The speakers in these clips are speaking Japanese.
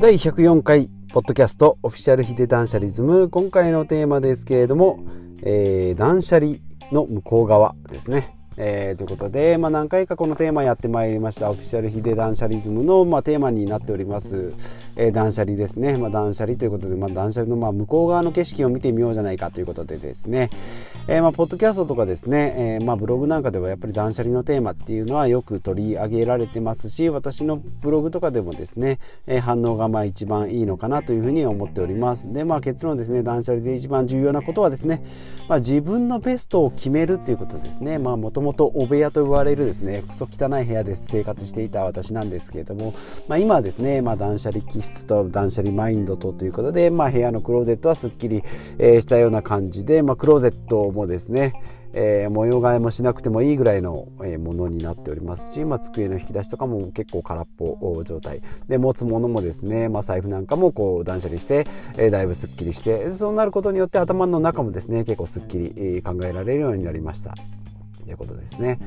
第104回ポッドキャストオフィシャルヒデ断捨リズム。今回のテーマですけれども、えー、断捨離の向こう側ですね。えー、ということで、まあ、何回かこのテーマやってまいりました。オフィシャルヒデ断捨リズムの、まあ、テーマになっております、えー、断捨離ですね、まあ、断捨離ということで、まあ、断捨離のまあ向こう側の景色を見てみようじゃないかということでですね、えー、まあポッドキャストとかですね、えー、まあブログなんかではやっぱり断捨離のテーマっていうのはよく取り上げられてますし私のブログとかでもですね、えー、反応がまあ一番いいのかなというふうに思っております。でまあ結論ですね断捨離で一番重要なことはですね、まあ、自分のベストを決めるということですね。まあもともとお部屋と言われるですねクソ汚い部屋で生活していた私なんですけれども、まあ、今はですね、まあ、断捨離気質と断捨離マインドとということで、まあ、部屋のクローゼットはすっきり、えー、したような感じで、まあ、クローゼットもですねえー、模様替えもしなくてもいいぐらいの、えー、ものになっておりますし、まあ、机の引き出しとかも結構空っぽ状態で持つものもですね、まあ、財布なんかもこう断捨離して、えー、だいぶすっきりしてそうなることによって頭の中もですね結構すっきり、考えられるようになりました。ということですね。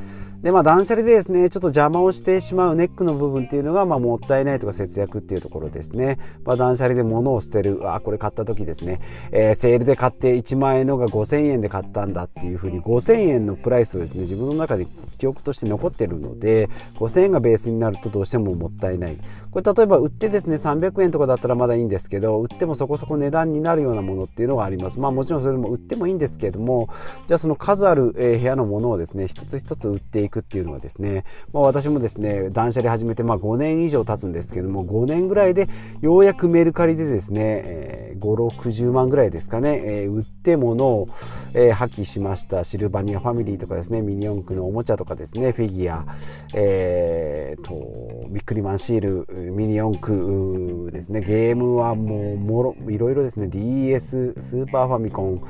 で、まあ断捨離でですね、ちょっと邪魔をしてしまうネックの部分っていうのが、まあもったいないとか節約っていうところですね。まあ断捨離で物を捨てる、あ、これ買った時ですね、えー、セールで買って1万円のが5000円で買ったんだっていうふうに5000円のプライスをですね、自分の中で記憶として残ってるので、5000円がベースになるとどうしてももったいない。これ例えば売ってですね、300円とかだったらまだいいんですけど、売ってもそこそこ値段になるようなものっていうのがあります。まあもちろんそれも売ってもいいんですけれども、じゃあその数ある、部屋のものをですね、一つ一つ売っていくっていうのはですね、まあ、私もですね断捨離始めてまあ5年以上経つんですけども5年ぐらいでようやくメルカリでですね、えー、560万ぐらいですかね、えー、売って物を、えー、破棄しました。シルバニアファミリーとかですねミニ四駆のおもちゃとかですねフィギュア、えーと、とビックリマンシールミニ四駆ですねゲームはもうもろいろいろですね DS スーパーファミコン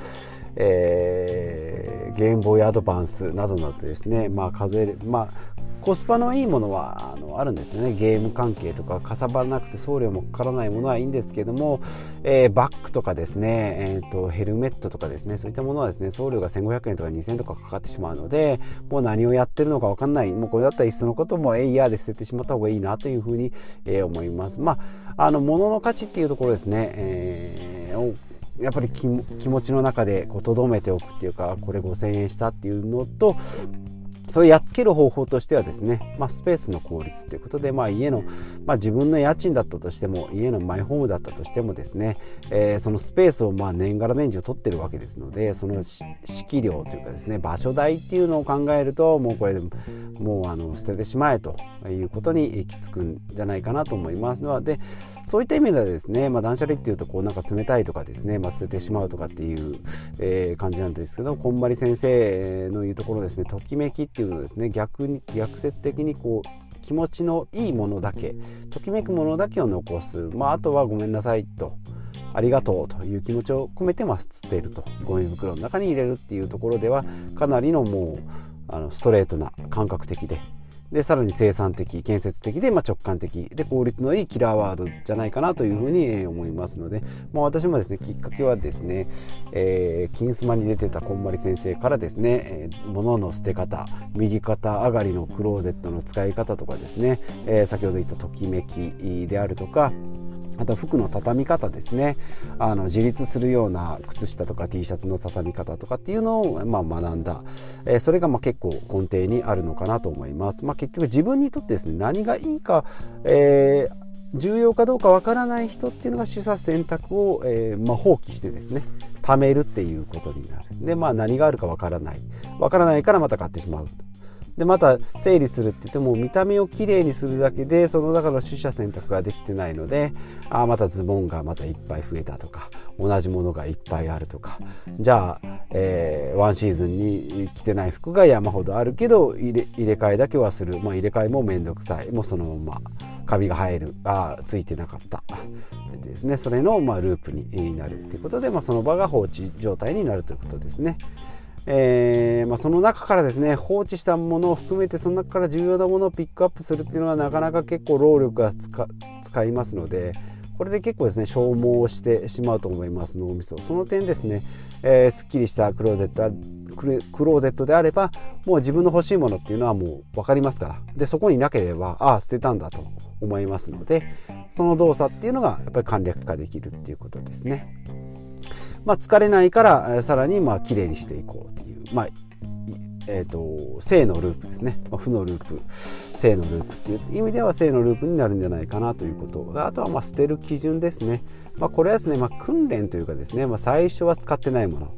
えー、ゲームボーイアドバンスなどなどですね、まあ、数える、まあ、コスパのいいものはあのあるんですよね。ゲーム関係とかかさばらなくて送料もかからないものはいいんですけども、えー、バッグとかですね、えーと、ヘルメットとかですね。そういったものはですね送料が1500円とか2000円とかかかってしまうのでもう何をやってるのか分かんない。もうこれだったらいっそのこともえいやで捨ててしまった方がいいなというふうに、えー、思います。まああの物の価値っていうところですね、えーやっぱり気持ちの中でとどめておくっていうかこれ5,000円したっていうのとそれやっつける方法としてはですね、まあ、スペースの効率ということで、まあ、家の、まあ、自分の家賃だったとしても家のマイホームだったとしてもですね、えー、そのスペースをまあ年がら年中取ってるわけですのでその敷料というかですね場所代っていうのを考えるともうこれでもうあの捨ててしまえということに行き着くんじゃないかなと思いますのでそういった意味ではですね、まあ、断捨離っていうとこうなんか冷たいとかですね、まあ、捨ててしまうとかっていう、えー、感じなんですけどこんまり先生の言うところですねときめきっていうのですね。逆に逆説的にこう気持ちのいいものだけときめくものだけを残す、まあ、あとはごめんなさいと。ありがとうという気持ちを込めてま捨てると。ゴミ袋の中に入れるっていうところではかなりのもうあのストレートな感覚的ででさらに生産的建設的で、まあ、直感的。で効率のいいキラーワードじゃないかなというふうに思いますので、まあ、私もですねきっかけはですね、えー、金スマに出てたこんまり先生からですね、えー、物の捨て方右肩上がりのクローゼットの使い方とかですね、えー、先ほど言ったときめきであるとかあと服の畳み方ですね。あの自立するような靴下とか T シャツの畳み方とかっていうのを、まあ、学んだ、えー、それがまあ結構根底にあるのかなと思います、まあ、結局自分にとってですね何がいいか、えー重要かどうかわからない人っていうのが取捨選択を、えーまあ、放棄してですね貯めるっていうことになる。でまあ何があるかわからない。わからないからまた買ってしまう。でまた整理するって言っても見た目をきれいにするだけでその中の取捨選択ができてないのであまたズボンがまたいっぱい増えたとか同じものがいっぱいあるとか。じゃあ、えー、ワンシーズンに着てない服が山ほどあるけど入れ入れ替えだけはする、まあ、入れ替えも面倒くさい。もうそのままカビが生える。あついてなかった。ですね。それの、まあ、ループになるということで、まあ、その場が放置状態になるということですね。えーまあ、その中からですね放置したものを含めてその中から重要なものをピックアップするっていうのはなかなか結構労力が使いますのでこれで結構ですね消耗してしまうと思います脳みそその点ですね、えー、すっきりしたクローゼットクローゼットであればもう自分の欲しいものっていうのはもう分かりますからでそこになければああ捨てたんだと思いますのでその動作っていうのがやっぱり簡略化できるっていうことですね。まあ、疲れないからさらにまあ綺麗にしていこうという、まあえーと、正のループですね、まあ、負のループ。正のループっていう意味では正のループになるんじゃないかなということ。あとはまあ捨てる基準ですね、まあ、これはですね、まあ、訓練というかですね、まあ、最初は使ってないもの。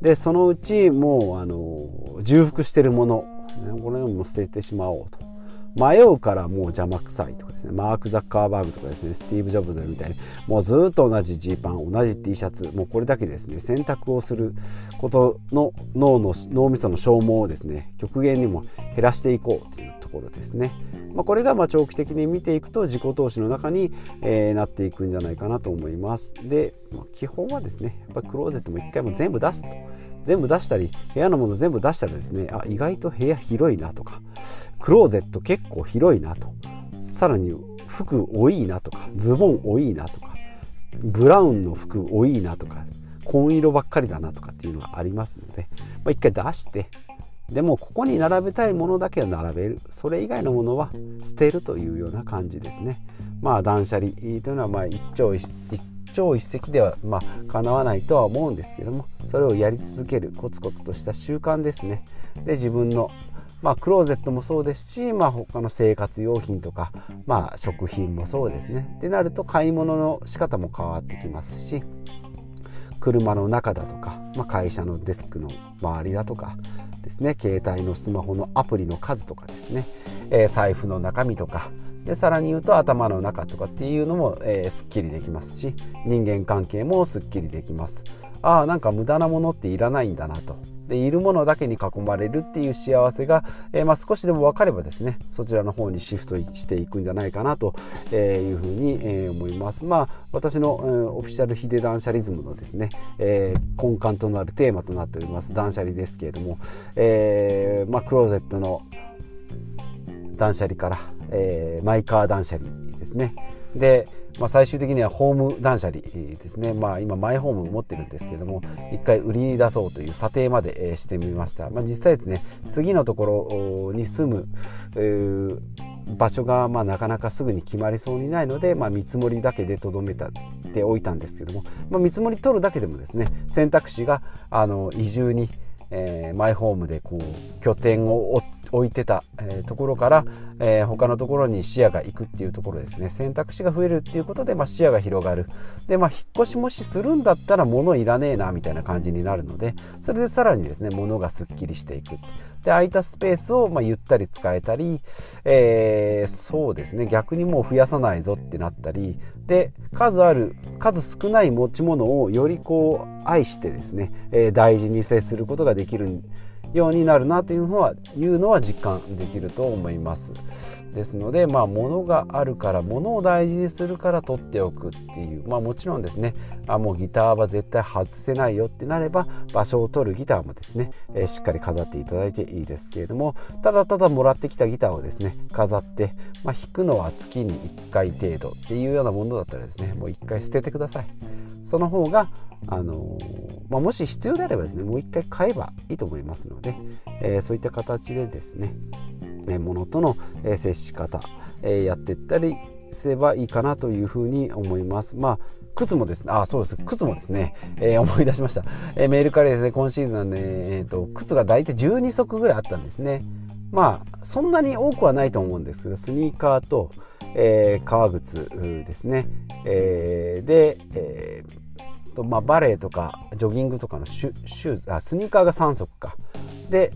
でそのうちもうあの重複してるもの。これも捨ててしまおうと。迷うからもう邪魔くさいとかですね。マーク・ザッカーバーグとかですね。スティーブ・ジョブズみたいに。もうずっと同じジーパン同じ T シャツもうこれだけですね。選択をすることの脳の脳みその消耗をですね極限にも減らしていこうというところですね。まあ、これがま長期的に見ていくと自己投資の中に、えー、なっていくんじゃないかなと思います。で、まあ、基本はですねやっぱクローゼットも一回も全部出すと。全部出したり部屋のもの全部出したらですねあ意外と部屋広いなとかクローゼット結構広いなとさらに服多いなとかズボン多いなとかブラウンの服多いなとか紺色ばっかりだなとかっていうのがありますので、まあ、一回出してでもここに並べたいものだけは並べる。それ以外のものは捨てるというような感じですね。まあ断捨離というのはまあ一朝一朝一夕ではまあ叶わないとは思うんですけどもそれをやり続けるコツコツとした習慣ですね。で自分のまあ、クローゼットもそうですし、まあ、他の生活用品とか、まあ、食品もそうですね。ってなると買い物の仕方も変わってきますし車の中だとか、まあ、会社のデスクの周りだとかですね。携帯のスマホのアプリの数とかですね、えー、財布の中身とか。でさらに言うと頭の中とかっていうのも、えー、すっきりできますし人間関係もすっきりできます。ああなんか無駄なものっていらないんだなと。でいるものだけに囲まれるっていう幸せが、えー、まあ、少しでも分かればですねそちらの方にシフトしていくんじゃないかなというふうに、えー、思います。まあ私の、えー、オフィシャルヒデ断捨離ズムのですね、え根幹となるテーマとなっております断捨離ですけれども、えまあ、クローゼットの断捨離から、えマイカー断捨離ですねでまあ、最終的にはホーム断捨離ですね、まあ、今マイホーム持ってるんですけども一回売り出そうという査定までしてみました、まあ、実際ですね次のところに住む、えー、場所がまあなかなかすぐに決まりそうにないので、まあ、見積もりだけでとどめておいたんですけども、まあ、見積もり取るだけでもですね選択肢があの移住にえー、マイホームでこう拠点を追っ置いてた、えー、ところから、えー、他のところに視野が行くっていうところですね。選択肢が増えるっていうことで、まあ、視野が広がる。で、まあ、引っ越しもしするんだったら物いらねえなみたいな感じになるのでそれでさらにですね物がすっきりしていくで空いたスペースをまあゆったり使えたり、えー、そうですね逆にもう増やさないぞってなったりで数ある数少ない持ち物をよりこう愛してですね、えー、大事に接することができるんですようになるなというのはいうのは実感できると思います。ですのでまあ物があるから物を大事にするから取っておくっていう。まあもちろんですね。あもうギターは絶対外せないよってなれば場所を取るギターもですね、え、しっかり飾っていただいていいですけれども。ただただもらってきたギターをですね飾って、まあ、弾くのは月に1回程度っていうようなものだったらですねもう1回捨ててください。その方があのまあ、もし必要であればですねもう一回買えばいいと思いますので、えー、そういった形でですね、えー、物との、接し方、え、やっていったりすればいいかなというふうに思います。まあ靴もですね、あ、そうです。靴もですね、えー、思い出しました。えー、メールからですね、今シーズンはね、えーと、靴が大体12足ぐらいあったんですね。まあ、そんなに多くはないと思うんですけど、スニーカーと、えー、革靴ですね。えー、で、えーと、まあ、バレエとかジョギングとかのシュシューズあスニーカーが3足か。で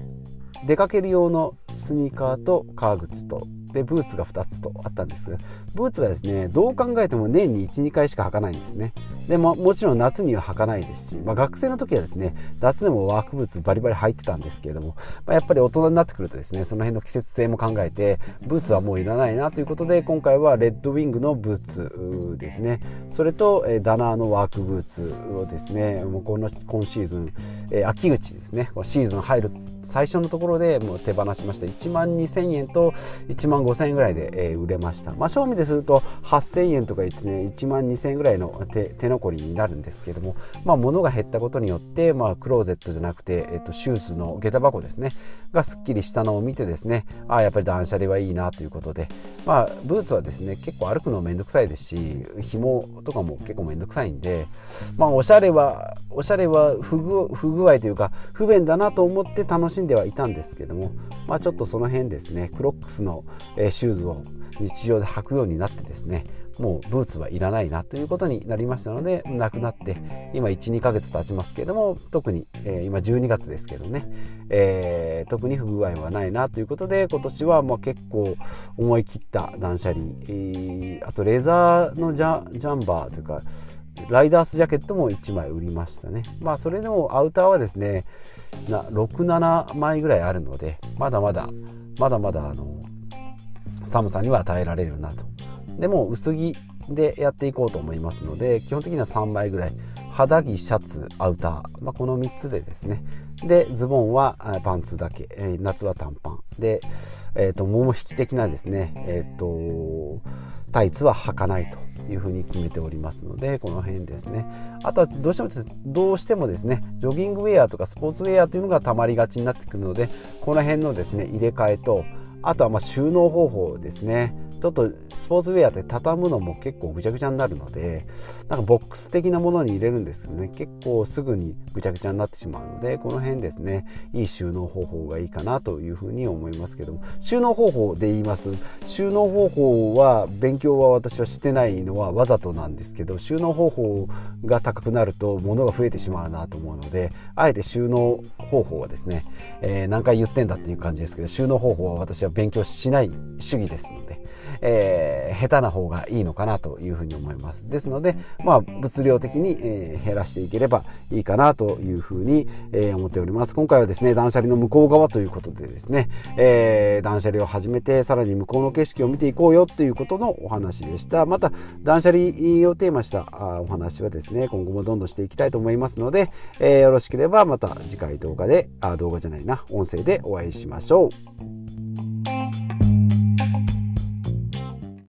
出かける用のスニーカーと革靴と。でブーツが2つとあったんですがブーツがですねどう考えても年に12回しか履かないんですね。でももちろん夏には履かないですし、まあ、学生の時はですね夏でもワークブーツバリバリ履いてたんですけれども、まあ、やっぱり大人になってくるとですねその辺の季節性も考えてブーツはもういらないなということで今回はレッドウィングのブーツですね。それと、えダナーのワークブーツをですねもうこの今シーズン、え秋口ですねシーズン入る最初のところでもう手放しました。1万2000円と1万5000円ぐらいで、え売れました、まあ、賞味ですると8000円とかですね1万2000円ぐらいの手手残りになるんですけども、まあ、物が減ったことによって、まあ、クローゼットじゃなくて、えっと、シューズの下駄箱ですねがすっきりしたのを見てですねああやっぱり断捨離はいいなということで、まあ、ブーツはですね結構歩くのめんどくさいですし紐とかも結構めんどくさいんで、まあ、おしゃれはおしゃれは不具不具合というか不便だなと思って楽しんではいたんですけども、まあ、ちょっとその辺ですねクロックスの、えシューズを日常で履くようになってですねもうブーツはいらないなということになりましたのでなくなって今12ヶ月経ちますけれども特に、えー、今12月ですけどね、えー、特に不具合はないなということで今年はまあ結構思い切った断捨離、えー、あとレザーのジャジャンバーというかライダースジャケットも1枚売りましたね。まあそれでもアウターはですね、6、7枚ぐらいあるので、まだまだ、まだまだあの、寒さには耐えられるなとでも薄着でやっていこうと思いますので基本的には3枚ぐらい。肌着シャツアウター、まあ、この3つでですね。でズボンはパンツだけ、えー、夏は短パン。で、えーと、桃引き的なですね、えーと、タイツは履かないというふうに決めておりますのでこの辺ですね。あとはどうしてもどうしてもですねジョギングウェアとかスポーツウェアというのがたまりがちになってくるのでこの辺のですね入れ替えとあとはま収納方法ですね。ちょっとスポーツウェアって畳むのも結構ぐちゃぐちゃになるのでなんかボックス的なものに入れるんですけどね結構すぐにぐちゃぐちゃになってしまうのでこの辺ですねいい収納方法がいいかなというふうに思いますけども。収納方法で言います。収納方法は勉強は私はしてないのはわざとなんですけど収納方法が高くなると物が増えてしまうなと思うのであえて収納方法はですね、えー、何回言ってんだっていう感じですけど収納方法は私は勉強しない主義ですのでえー、下手な方がいいのかなというふうに思います。ですので、まあ、物量的に、えー、減らしていければいいかなというふうに、えー、思っております。今回はですね、断捨離の向こう側ということでですね、えー、断捨離を始めて、さらに向こうの景色を見ていこうよということのお話でした。また、断捨離をテーマしたお話はですね、今後もどんどんしていきたいと思いますので、えー、よろしければまた次回動画で、あ、動画じゃないな、音声でお会いしましょう。